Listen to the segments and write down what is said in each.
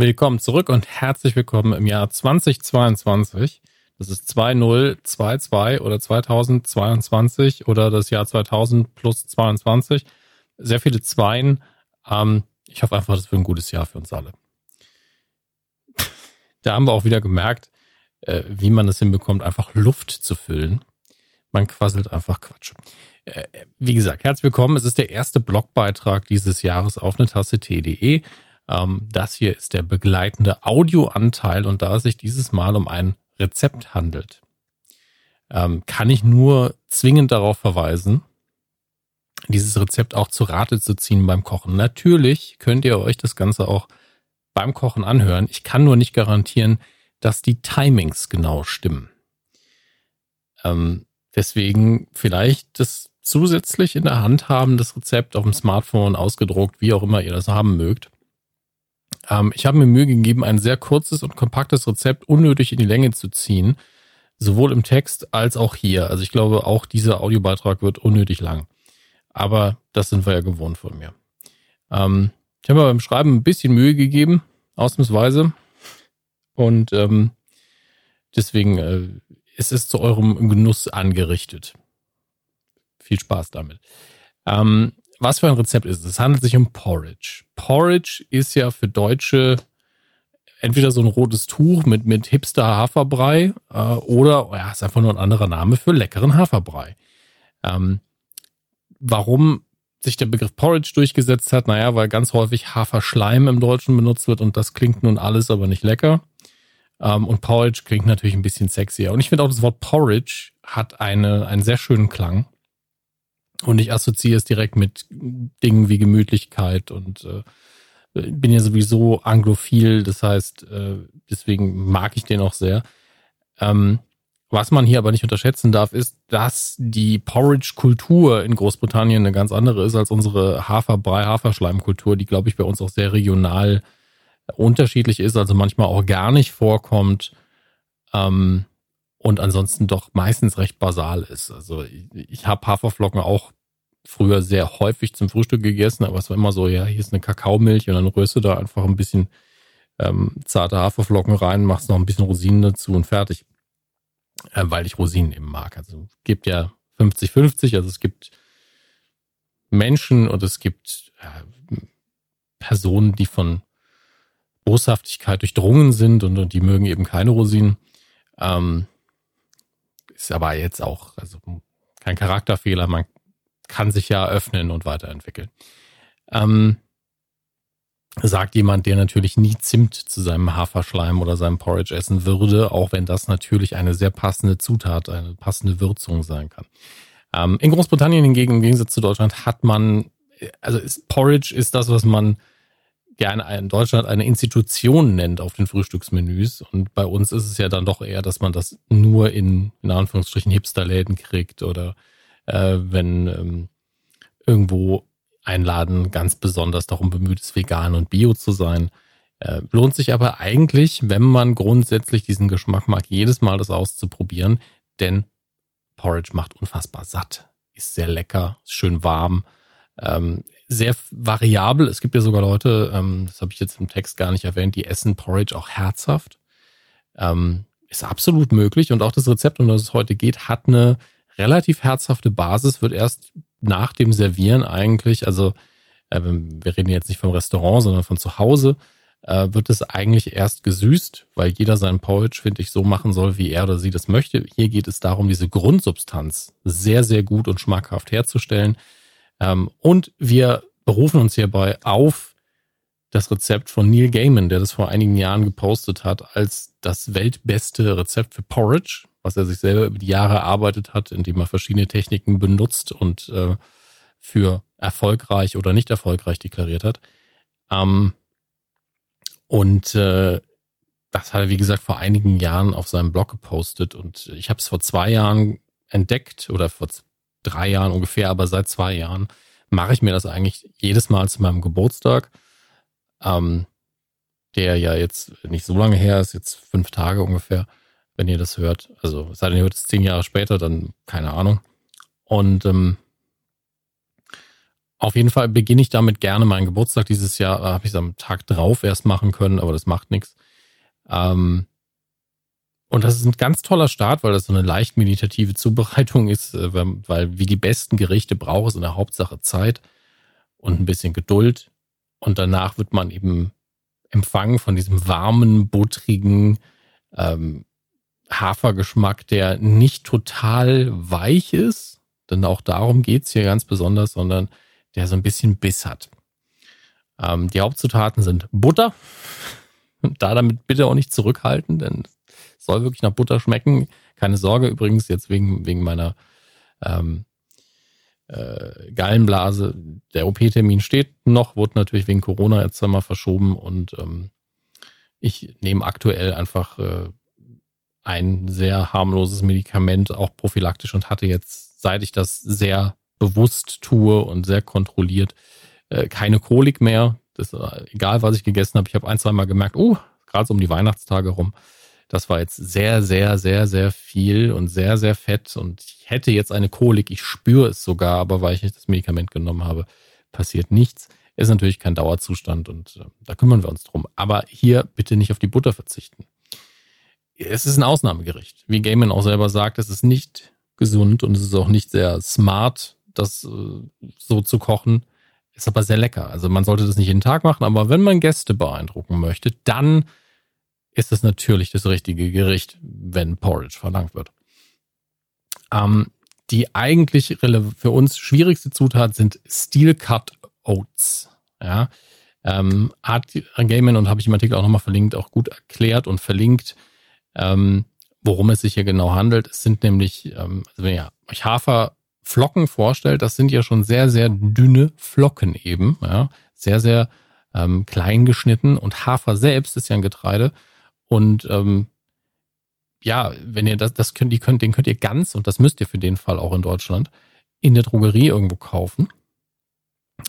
Willkommen zurück und herzlich willkommen im Jahr 2022. Das ist 2022 oder 2022 oder das Jahr 2000 plus 22. Sehr viele Zweien. Ähm, ich hoffe einfach, das wird ein gutes Jahr für uns alle. Da haben wir auch wieder gemerkt, äh, wie man es hinbekommt, einfach Luft zu füllen. Man quasselt einfach Quatsch. Äh, wie gesagt, herzlich willkommen. Es ist der erste Blogbeitrag dieses Jahres auf eine Tasse T.de. Ähm, das hier ist der begleitende Audioanteil und da es sich dieses Mal um ein Rezept handelt, ähm, kann ich nur zwingend darauf verweisen, dieses Rezept auch zu Rate zu ziehen beim Kochen. Natürlich könnt ihr euch das Ganze auch beim Kochen anhören. Ich kann nur nicht garantieren, dass die Timings genau stimmen. Ähm, deswegen vielleicht das zusätzlich in der Hand haben, das Rezept auf dem Smartphone ausgedruckt, wie auch immer ihr das haben mögt. Ähm, ich habe mir Mühe gegeben, ein sehr kurzes und kompaktes Rezept unnötig in die Länge zu ziehen, sowohl im Text als auch hier. Also ich glaube, auch dieser Audiobeitrag wird unnötig lang. Aber das sind wir ja gewohnt von mir. Ähm, ich habe mir beim Schreiben ein bisschen Mühe gegeben, ausnahmsweise. Und ähm, deswegen äh, ist es zu eurem Genuss angerichtet. Viel Spaß damit. Ähm, was für ein Rezept ist es? Es handelt sich um Porridge. Porridge ist ja für Deutsche entweder so ein rotes Tuch mit, mit Hipster Haferbrei äh, oder ja, ist einfach nur ein anderer Name für leckeren Haferbrei. Ähm, warum sich der Begriff Porridge durchgesetzt hat, naja, weil ganz häufig Haferschleim im Deutschen benutzt wird und das klingt nun alles aber nicht lecker. Ähm, und Porridge klingt natürlich ein bisschen sexier. Und ich finde auch das Wort Porridge hat eine, einen sehr schönen Klang. Und ich assoziiere es direkt mit Dingen wie Gemütlichkeit und äh, bin ja sowieso anglophil, das heißt, äh, deswegen mag ich den auch sehr. Ähm, was man hier aber nicht unterschätzen darf, ist, dass die Porridge-Kultur in Großbritannien eine ganz andere ist als unsere Haferbrei, Haferschleimkultur, die, glaube ich, bei uns auch sehr regional unterschiedlich ist, also manchmal auch gar nicht vorkommt ähm, und ansonsten doch meistens recht basal ist. Also ich, ich habe Haferflocken auch früher sehr häufig zum Frühstück gegessen, aber es war immer so, ja, hier ist eine Kakaomilch und dann rührst du da einfach ein bisschen ähm, zarte Haferflocken rein, machst noch ein bisschen Rosinen dazu und fertig äh, weil ich Rosinen eben mag. Also es gibt ja 50-50, also es gibt Menschen und es gibt äh, Personen, die von Boshaftigkeit durchdrungen sind und, und die mögen eben keine Rosinen. Ähm, ist aber jetzt auch also kein Charakterfehler. Man kann sich ja öffnen und weiterentwickeln. Ähm, sagt jemand, der natürlich nie Zimt zu seinem Haferschleim oder seinem Porridge essen würde, auch wenn das natürlich eine sehr passende Zutat, eine passende Würzung sein kann. Ähm, in Großbritannien hingegen, im Gegensatz zu Deutschland, hat man, also ist, Porridge ist das, was man gerne in Deutschland eine Institution nennt auf den Frühstücksmenüs. Und bei uns ist es ja dann doch eher, dass man das nur in, in Anführungsstrichen, Hipsterläden kriegt oder äh, wenn ähm, irgendwo einladen, ganz besonders darum bemüht ist, vegan und bio zu sein. Äh, lohnt sich aber eigentlich, wenn man grundsätzlich diesen Geschmack mag, jedes Mal das auszuprobieren, denn Porridge macht unfassbar satt, ist sehr lecker, ist schön warm, ähm, sehr variabel. Es gibt ja sogar Leute, ähm, das habe ich jetzt im Text gar nicht erwähnt, die essen Porridge auch herzhaft. Ähm, ist absolut möglich und auch das Rezept, um das es heute geht, hat eine relativ herzhafte Basis, wird erst nach dem Servieren eigentlich, also äh, wir reden jetzt nicht vom Restaurant, sondern von zu Hause, äh, wird es eigentlich erst gesüßt, weil jeder seinen Porridge, finde ich, so machen soll, wie er oder sie das möchte. Hier geht es darum, diese Grundsubstanz sehr, sehr gut und schmackhaft herzustellen. Ähm, und wir berufen uns hierbei auf das Rezept von Neil Gaiman, der das vor einigen Jahren gepostet hat, als das weltbeste Rezept für Porridge was er sich selber über die Jahre erarbeitet hat, indem er verschiedene Techniken benutzt und äh, für erfolgreich oder nicht erfolgreich deklariert hat. Ähm, und äh, das hat er, wie gesagt, vor einigen Jahren auf seinem Blog gepostet und ich habe es vor zwei Jahren entdeckt oder vor drei Jahren ungefähr, aber seit zwei Jahren mache ich mir das eigentlich jedes Mal zu meinem Geburtstag, ähm, der ja jetzt nicht so lange her ist, jetzt fünf Tage ungefähr wenn ihr das hört. Also, sei denn, ihr hört es zehn Jahre später, dann keine Ahnung. Und, ähm, auf jeden Fall beginne ich damit gerne meinen Geburtstag dieses Jahr. Habe ich es am Tag drauf erst machen können, aber das macht nichts. Ähm, und das ist ein ganz toller Start, weil das so eine leicht meditative Zubereitung ist, äh, weil wie die besten Gerichte braucht es in der Hauptsache Zeit und ein bisschen Geduld. Und danach wird man eben empfangen von diesem warmen, buttrigen ähm, Hafergeschmack, der nicht total weich ist, denn auch darum geht's hier ganz besonders, sondern der so ein bisschen Biss hat. Ähm, die Hauptzutaten sind Butter. Da damit bitte auch nicht zurückhalten, denn soll wirklich nach Butter schmecken. Keine Sorge übrigens, jetzt wegen, wegen meiner ähm, äh, Gallenblase. Der OP-Termin steht noch, wurde natürlich wegen Corona jetzt einmal verschoben und ähm, ich nehme aktuell einfach äh, ein sehr harmloses Medikament, auch prophylaktisch und hatte jetzt, seit ich das sehr bewusst tue und sehr kontrolliert, äh, keine Kolik mehr. Das, äh, egal, was ich gegessen habe, ich habe ein, zwei Mal gemerkt, oh, gerade so um die Weihnachtstage rum, das war jetzt sehr, sehr, sehr, sehr viel und sehr, sehr fett und ich hätte jetzt eine Kolik, ich spüre es sogar, aber weil ich das Medikament genommen habe, passiert nichts. Ist natürlich kein Dauerzustand und äh, da kümmern wir uns drum. Aber hier bitte nicht auf die Butter verzichten. Es ist ein Ausnahmegericht. Wie Gaiman auch selber sagt, es ist nicht gesund und es ist auch nicht sehr smart, das äh, so zu kochen. Ist aber sehr lecker. Also man sollte das nicht jeden Tag machen, aber wenn man Gäste beeindrucken möchte, dann ist es natürlich das richtige Gericht, wenn Porridge verlangt wird. Ähm, die eigentlich für uns schwierigste Zutat sind Steel Cut Oats. Ja, ähm, hat Gaiman und habe ich im Artikel auch nochmal verlinkt, auch gut erklärt und verlinkt, ähm, worum es sich hier genau handelt. Es sind nämlich, ähm, also wenn ihr euch Haferflocken vorstellt, das sind ja schon sehr, sehr dünne Flocken eben, ja, sehr, sehr ähm, klein geschnitten und Hafer selbst ist ja ein Getreide und ähm, ja, wenn ihr das, das könnt, die könnt, den könnt ihr ganz, und das müsst ihr für den Fall auch in Deutschland, in der Drogerie irgendwo kaufen.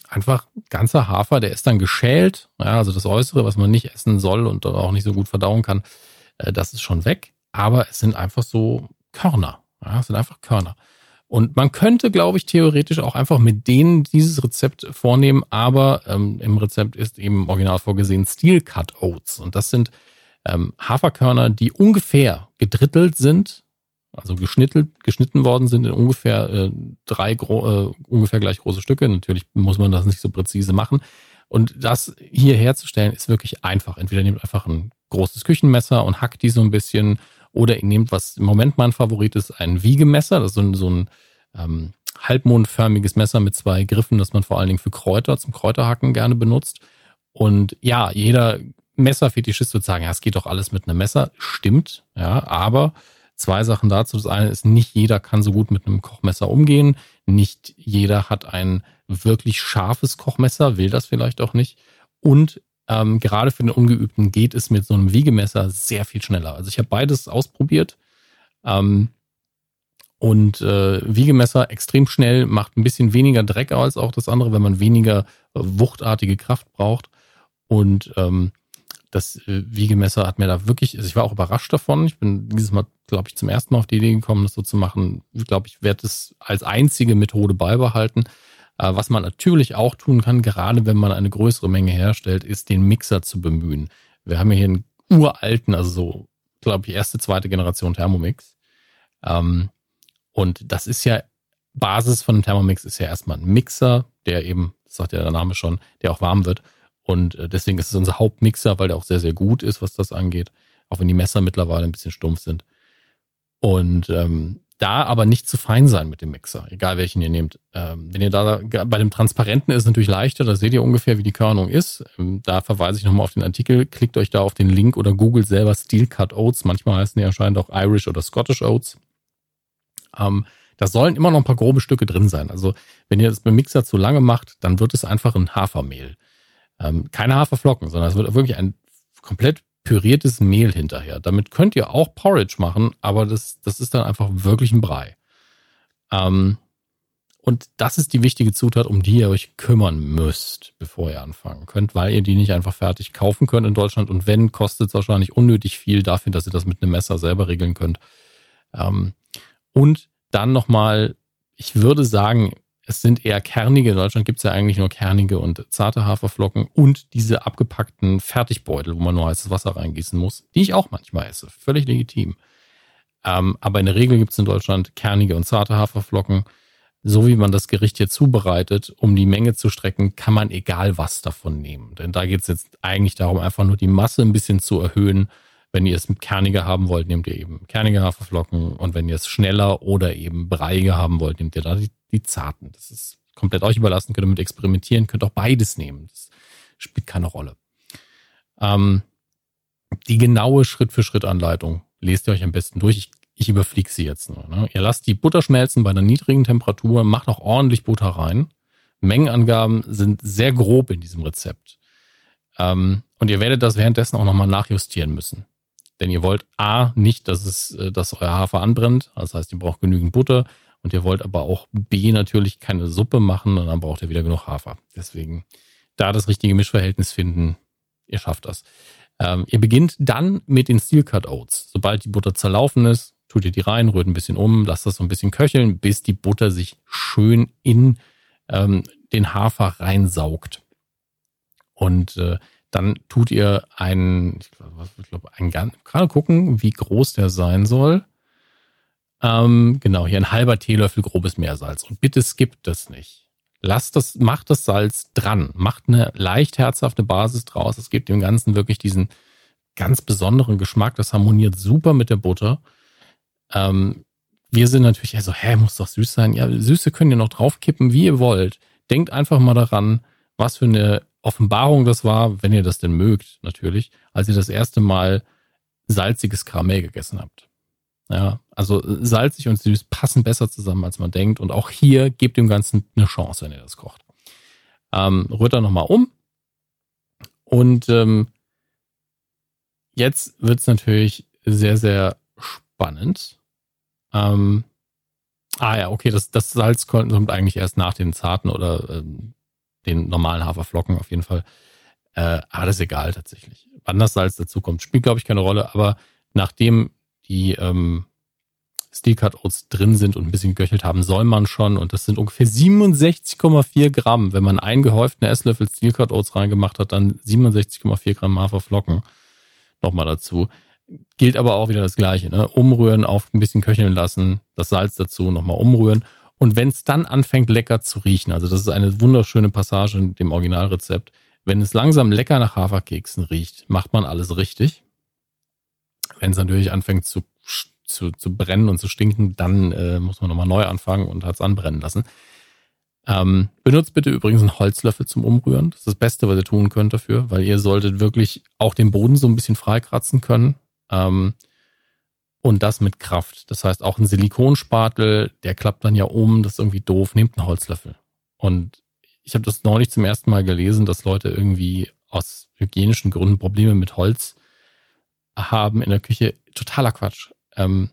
Einfach ganzer Hafer, der ist dann geschält, ja, also das Äußere, was man nicht essen soll und auch nicht so gut verdauen kann, äh, das ist schon weg. Aber es sind einfach so Körner. Ja, es sind einfach Körner. Und man könnte, glaube ich, theoretisch auch einfach mit denen dieses Rezept vornehmen, aber ähm, im Rezept ist eben original vorgesehen Steel Cut Oats. Und das sind ähm, Haferkörner, die ungefähr gedrittelt sind, also geschnitten, geschnitten worden sind in ungefähr äh, drei äh, ungefähr gleich große Stücke. Natürlich muss man das nicht so präzise machen. Und das hier herzustellen ist wirklich einfach. Entweder nehmt einfach ein großes Küchenmesser und hackt die so ein bisschen, oder ihr nehmt, was im Moment mein Favorit ist, ein Wiegemesser. Das ist so ein, so ein ähm, halbmondförmiges Messer mit zwei Griffen, das man vor allen Dingen für Kräuter, zum Kräuterhacken gerne benutzt. Und ja, jeder Messerfetischist wird sagen, ja, es geht doch alles mit einem Messer. Stimmt, ja, aber zwei Sachen dazu. Das eine ist, nicht jeder kann so gut mit einem Kochmesser umgehen. Nicht jeder hat ein wirklich scharfes Kochmesser, will das vielleicht auch nicht. Und ähm, gerade für den Ungeübten geht es mit so einem Wiegemesser sehr viel schneller. Also ich habe beides ausprobiert. Ähm, und äh, Wiegemesser extrem schnell, macht ein bisschen weniger Dreck als auch das andere, wenn man weniger äh, wuchtartige Kraft braucht. Und ähm, das äh, Wiegemesser hat mir da wirklich, also ich war auch überrascht davon. Ich bin dieses Mal, glaube ich, zum ersten Mal auf die Idee gekommen, das so zu machen. Ich glaube, ich werde es als einzige Methode beibehalten. Äh, was man natürlich auch tun kann, gerade wenn man eine größere Menge herstellt, ist den Mixer zu bemühen. Wir haben hier einen uralten, also so, glaube ich, erste, zweite Generation Thermomix. Ähm, und das ist ja, Basis von einem Thermomix ist ja erstmal ein Mixer, der eben, das sagt ja der Name schon, der auch warm wird. Und äh, deswegen ist es unser Hauptmixer, weil der auch sehr, sehr gut ist, was das angeht. Auch wenn die Messer mittlerweile ein bisschen stumpf sind. Und ähm, da aber nicht zu fein sein mit dem Mixer, egal welchen ihr nehmt. Ähm, wenn ihr da bei dem Transparenten ist es natürlich leichter, da seht ihr ungefähr, wie die Körnung ist. Ähm, da verweise ich nochmal auf den Artikel, klickt euch da auf den Link oder googelt selber Steel Cut Oats. Manchmal heißen die anscheinend auch Irish oder Scottish Oats. Ähm, da sollen immer noch ein paar grobe Stücke drin sein. Also wenn ihr das beim Mixer zu lange macht, dann wird es einfach ein Hafermehl. Ähm, keine Haferflocken, sondern es wird wirklich ein komplett püriertes Mehl hinterher. Damit könnt ihr auch Porridge machen, aber das, das ist dann einfach wirklich ein Brei. Ähm, und das ist die wichtige Zutat, um die ihr euch kümmern müsst, bevor ihr anfangen könnt, weil ihr die nicht einfach fertig kaufen könnt in Deutschland. Und wenn, kostet es wahrscheinlich unnötig viel dafür, dass ihr das mit einem Messer selber regeln könnt. Ähm, und dann nochmal, ich würde sagen, es sind eher kernige. In Deutschland gibt es ja eigentlich nur kernige und zarte Haferflocken und diese abgepackten Fertigbeutel, wo man nur heißes Wasser reingießen muss, die ich auch manchmal esse. Völlig legitim. Ähm, aber in der Regel gibt es in Deutschland kernige und zarte Haferflocken. So wie man das Gericht hier zubereitet, um die Menge zu strecken, kann man egal was davon nehmen. Denn da geht es jetzt eigentlich darum, einfach nur die Masse ein bisschen zu erhöhen. Wenn ihr es mit kerniger haben wollt, nehmt ihr eben kernige Haferflocken. Und wenn ihr es schneller oder eben breiiger haben wollt, nehmt ihr da die, die zarten. Das ist komplett euch überlassen, könnt ihr mit experimentieren, könnt auch beides nehmen. Das spielt keine Rolle. Ähm, die genaue Schritt-für-Schritt-Anleitung lest ihr euch am besten durch. Ich, ich überfliege sie jetzt nur. Ne? Ihr lasst die Butter schmelzen bei einer niedrigen Temperatur, macht auch ordentlich Butter rein. Mengenangaben sind sehr grob in diesem Rezept. Ähm, und ihr werdet das währenddessen auch nochmal nachjustieren müssen. Denn ihr wollt A, nicht, dass es, äh, dass euer Hafer anbrennt. Das heißt, ihr braucht genügend Butter. Und ihr wollt aber auch B, natürlich keine Suppe machen. Dann braucht ihr wieder genug Hafer. Deswegen da das richtige Mischverhältnis finden. Ihr schafft das. Ähm, ihr beginnt dann mit den Steel Cut Oats. Sobald die Butter zerlaufen ist, tut ihr die rein, rührt ein bisschen um, lasst das so ein bisschen köcheln, bis die Butter sich schön in ähm, den Hafer reinsaugt. Und äh, dann tut ihr einen, ich glaube, glaub, ein ganz, gerade gucken, wie groß der sein soll. Ähm, genau, hier ein halber Teelöffel grobes Meersalz. Und bitte skippt das nicht. Lasst das, macht das Salz dran, macht eine leicht herzhafte Basis draus. Es gibt dem Ganzen wirklich diesen ganz besonderen Geschmack. Das harmoniert super mit der Butter. Ähm, wir sind natürlich so, hä, muss doch süß sein. Ja, Süße könnt ihr noch draufkippen, wie ihr wollt. Denkt einfach mal daran, was für eine Offenbarung das war, wenn ihr das denn mögt, natürlich, als ihr das erste Mal salziges Karamell gegessen habt. Ja, also salzig und süß passen besser zusammen, als man denkt. Und auch hier gebt dem Ganzen eine Chance, wenn ihr das kocht. Ähm, rührt er nochmal um. Und ähm, jetzt wird es natürlich sehr, sehr spannend. Ähm, ah ja, okay, das, das Salz kommt eigentlich erst nach den zarten oder ähm, den normalen Haferflocken auf jeden Fall. Äh, aber das ist egal tatsächlich. Wann das Salz dazu kommt, spielt, glaube ich, keine Rolle. Aber nachdem die ähm, Steel Cut Oats drin sind und ein bisschen göchelt haben, soll man schon, und das sind ungefähr 67,4 Gramm, wenn man einen gehäuften Esslöffel Steel Cut Oats reingemacht hat, dann 67,4 Gramm Haferflocken nochmal dazu. Gilt aber auch wieder das Gleiche, ne? Umrühren, auf ein bisschen köcheln lassen, das Salz dazu, nochmal umrühren. Und wenn es dann anfängt lecker zu riechen, also das ist eine wunderschöne Passage in dem Originalrezept, wenn es langsam lecker nach Haferkeksen riecht, macht man alles richtig. Wenn es natürlich anfängt zu, zu, zu brennen und zu stinken, dann äh, muss man nochmal neu anfangen und hat es anbrennen lassen. Ähm, benutzt bitte übrigens einen Holzlöffel zum Umrühren. Das ist das Beste, was ihr tun könnt dafür, weil ihr solltet wirklich auch den Boden so ein bisschen freikratzen können. Ähm, und das mit Kraft. Das heißt, auch ein Silikonspatel, der klappt dann ja um, das ist irgendwie doof, nehmt einen Holzlöffel. Und ich habe das neulich zum ersten Mal gelesen, dass Leute irgendwie aus hygienischen Gründen Probleme mit Holz haben in der Küche totaler Quatsch. Ähm,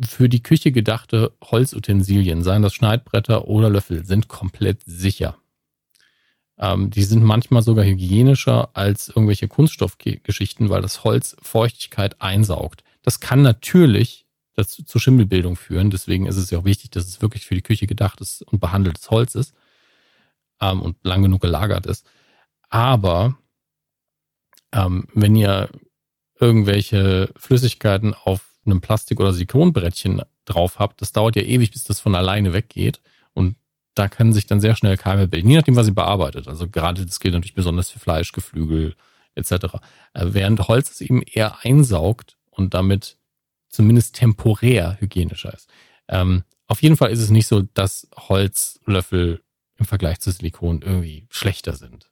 für die Küche gedachte Holzutensilien, seien das Schneidbretter oder Löffel, sind komplett sicher. Ähm, die sind manchmal sogar hygienischer als irgendwelche Kunststoffgeschichten, weil das Holz Feuchtigkeit einsaugt. Das kann natürlich dazu, zu Schimmelbildung führen. Deswegen ist es ja auch wichtig, dass es wirklich für die Küche gedacht ist und behandeltes Holz ist ähm, und lang genug gelagert ist. Aber ähm, wenn ihr irgendwelche Flüssigkeiten auf einem Plastik- oder Silikonbrettchen drauf habt, das dauert ja ewig, bis das von alleine weggeht. Und da können sich dann sehr schnell Keime bilden, je nachdem, was ihr bearbeitet. Also gerade das gilt natürlich besonders für Fleisch, Geflügel etc. Äh, während Holz es eben eher einsaugt und damit zumindest temporär hygienischer ist. Ähm, auf jeden Fall ist es nicht so, dass Holzlöffel im Vergleich zu Silikon irgendwie schlechter sind.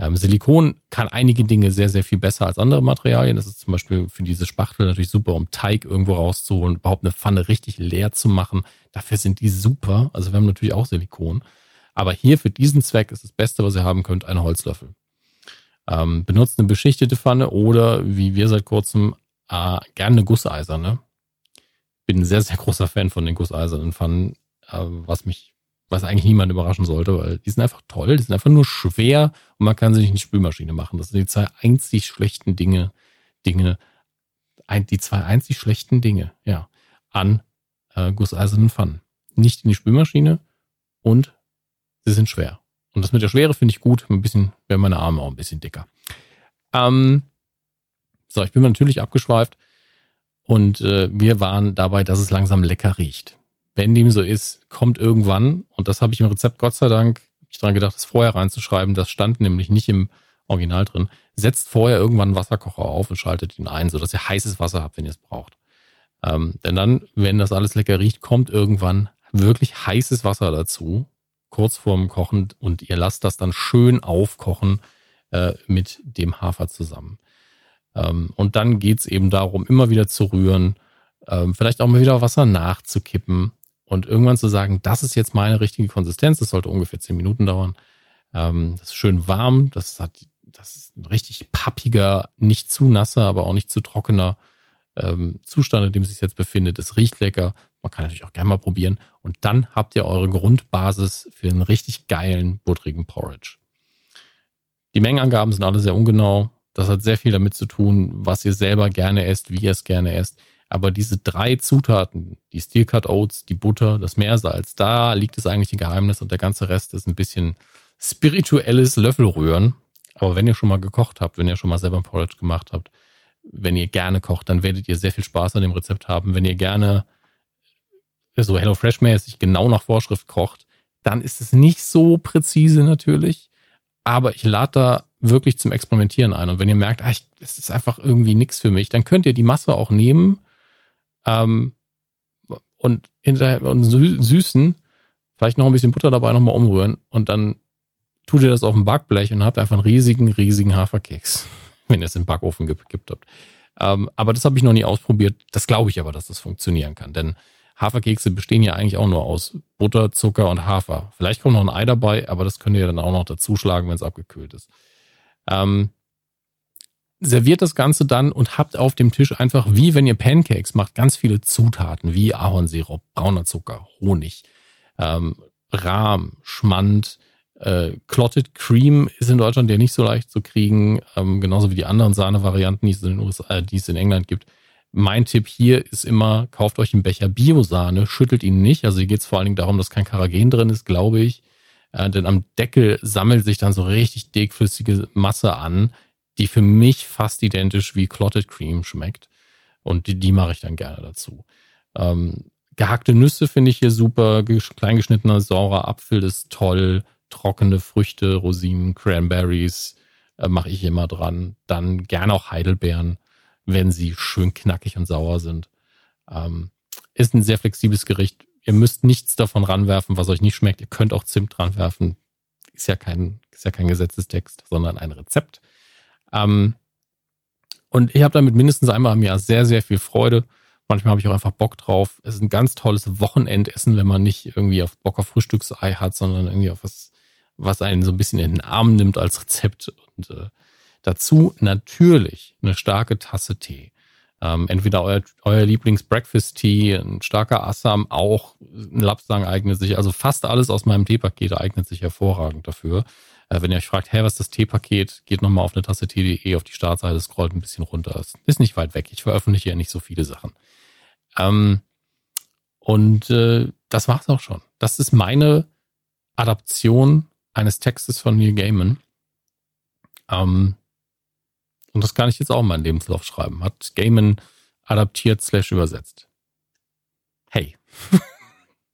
Ähm, Silikon kann einige Dinge sehr, sehr viel besser als andere Materialien. Das ist zum Beispiel für diese Spachtel natürlich super, um Teig irgendwo rauszuholen, überhaupt eine Pfanne richtig leer zu machen. Dafür sind die super. Also wir haben natürlich auch Silikon. Aber hier für diesen Zweck ist das Beste, was ihr haben könnt, ein Holzlöffel. Ähm, benutzt eine beschichtete Pfanne oder, wie wir seit kurzem, äh, gerne eine Gusseiserne. Bin ein sehr, sehr großer Fan von den gusseisernen Pfannen, äh, was mich was eigentlich niemand überraschen sollte, weil die sind einfach toll, die sind einfach nur schwer und man kann sie nicht in die Spülmaschine machen. Das sind die zwei einzig schlechten Dinge, Dinge, die zwei einzig schlechten Dinge, ja, an äh, gusseisernen Pfannen. Nicht in die Spülmaschine und sie sind schwer. Und das mit der Schwere finde ich gut. Ein bisschen, werden meine Arme auch ein bisschen dicker. Ähm, so, ich bin natürlich abgeschweift und äh, wir waren dabei, dass es langsam lecker riecht. Wenn dem so ist, kommt irgendwann, und das habe ich im Rezept Gott sei Dank, ich dran gedacht, das vorher reinzuschreiben, das stand nämlich nicht im Original drin. Setzt vorher irgendwann einen Wasserkocher auf und schaltet ihn ein, sodass ihr heißes Wasser habt, wenn ihr es braucht. Ähm, denn dann, wenn das alles lecker riecht, kommt irgendwann wirklich heißes Wasser dazu, kurz vorm Kochen, und ihr lasst das dann schön aufkochen äh, mit dem Hafer zusammen. Ähm, und dann geht's eben darum, immer wieder zu rühren, ähm, vielleicht auch mal wieder Wasser nachzukippen und irgendwann zu sagen, das ist jetzt meine richtige Konsistenz. Das sollte ungefähr zehn Minuten dauern. Ähm, das ist schön warm. Das hat, das ist ein richtig pappiger, nicht zu nasser, aber auch nicht zu trockener ähm, Zustand, in dem es sich jetzt befindet. Es riecht lecker. Man kann natürlich auch gerne mal probieren. Und dann habt ihr eure Grundbasis für einen richtig geilen, butterigen Porridge. Die Mengenangaben sind alle sehr ungenau. Das hat sehr viel damit zu tun, was ihr selber gerne esst, wie ihr es gerne esst. Aber diese drei Zutaten, die Steel Cut Oats, die Butter, das Meersalz, da liegt es eigentlich ein Geheimnis und der ganze Rest ist ein bisschen spirituelles Löffelrühren. Aber wenn ihr schon mal gekocht habt, wenn ihr schon mal selber ein Porridge gemacht habt, wenn ihr gerne kocht, dann werdet ihr sehr viel Spaß an dem Rezept haben. Wenn ihr gerne so HelloFresh-mäßig genau nach Vorschrift kocht, dann ist es nicht so präzise natürlich. Aber ich lade da wirklich zum Experimentieren ein. Und wenn ihr merkt, ah, es ist einfach irgendwie nichts für mich, dann könnt ihr die Masse auch nehmen ähm, und hinterher und süßen, vielleicht noch ein bisschen Butter dabei nochmal umrühren und dann tut ihr das auf dem Backblech und habt einfach einen riesigen, riesigen Haferkeks, wenn ihr es im Backofen gekippt habt. Ähm, aber das habe ich noch nie ausprobiert. Das glaube ich aber, dass das funktionieren kann, denn Haferkekse bestehen ja eigentlich auch nur aus Butter, Zucker und Hafer. Vielleicht kommt noch ein Ei dabei, aber das könnt ihr dann auch noch dazuschlagen, wenn es abgekühlt ist. Ähm, serviert das Ganze dann und habt auf dem Tisch einfach, wie wenn ihr Pancakes macht, ganz viele Zutaten, wie Ahornsirup, brauner Zucker, Honig, ähm, Rahm, Schmand, äh, Clotted Cream ist in Deutschland ja nicht so leicht zu kriegen, ähm, genauso wie die anderen Sahne-Varianten, die es in den USA, äh, die es in England gibt. Mein Tipp hier ist immer, kauft euch einen Becher Biosahne, schüttelt ihn nicht. Also hier geht es vor allen Dingen darum, dass kein Karagen drin ist, glaube ich. Äh, denn am Deckel sammelt sich dann so richtig dickflüssige Masse an, die für mich fast identisch wie Clotted Cream schmeckt. Und die, die mache ich dann gerne dazu. Ähm, gehackte Nüsse finde ich hier super. Kleingeschnittener saurer Apfel ist toll. Trockene Früchte, Rosinen, Cranberries äh, mache ich immer dran. Dann gerne auch Heidelbeeren wenn sie schön knackig und sauer sind. Ähm, ist ein sehr flexibles Gericht. Ihr müsst nichts davon ranwerfen, was euch nicht schmeckt. Ihr könnt auch Zimt ranwerfen. Ist ja kein, ist ja kein Gesetzestext, sondern ein Rezept. Ähm, und ich habe damit mindestens einmal im Jahr sehr, sehr viel Freude. Manchmal habe ich auch einfach Bock drauf. Es ist ein ganz tolles Wochenendessen, wenn man nicht irgendwie auf Bock auf Frühstücksei hat, sondern irgendwie auf was, was einen so ein bisschen in den Arm nimmt als Rezept. Und äh, Dazu natürlich eine starke Tasse Tee. Ähm, entweder euer, euer Lieblings-Breakfast-Tee, ein starker Assam, auch ein Lapsang eignet sich. Also fast alles aus meinem Teepaket eignet sich hervorragend dafür. Äh, wenn ihr euch fragt, hey, was ist das Teepaket, geht nochmal auf eine Tasse Tee.de auf die Startseite, scrollt ein bisschen runter. Ist nicht weit weg. Ich veröffentliche ja nicht so viele Sachen. Ähm, und äh, das war's auch schon. Das ist meine Adaption eines Textes von Neil Gaiman. Ähm, und das kann ich jetzt auch in meinen Lebenslauf schreiben. Hat Gaiman adaptiert slash übersetzt. Hey.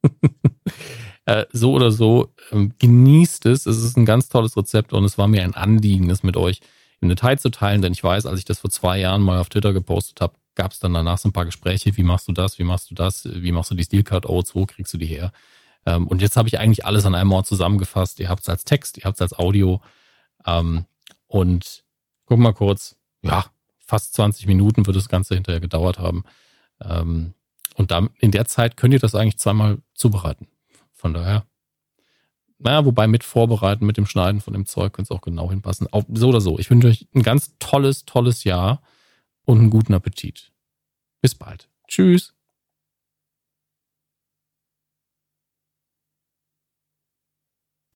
äh, so oder so, ähm, genießt es. Es ist ein ganz tolles Rezept und es war mir ein Anliegen, es mit euch im Detail zu teilen, denn ich weiß, als ich das vor zwei Jahren mal auf Twitter gepostet habe, gab es dann danach so ein paar Gespräche, wie machst du das, wie machst du das, wie machst du die Steelcard Oats, wo kriegst du die her? Ähm, und jetzt habe ich eigentlich alles an einem Ort zusammengefasst. Ihr habt es als Text, ihr habt es als Audio. Ähm, und guck mal kurz, ja, fast 20 Minuten wird das Ganze hinterher gedauert haben. Ähm, und dann in der Zeit könnt ihr das eigentlich zweimal zubereiten. Von daher, naja, wobei mit Vorbereiten, mit dem Schneiden von dem Zeug könnte es auch genau hinpassen. Auch so oder so. Ich wünsche euch ein ganz tolles, tolles Jahr und einen guten Appetit. Bis bald. Tschüss.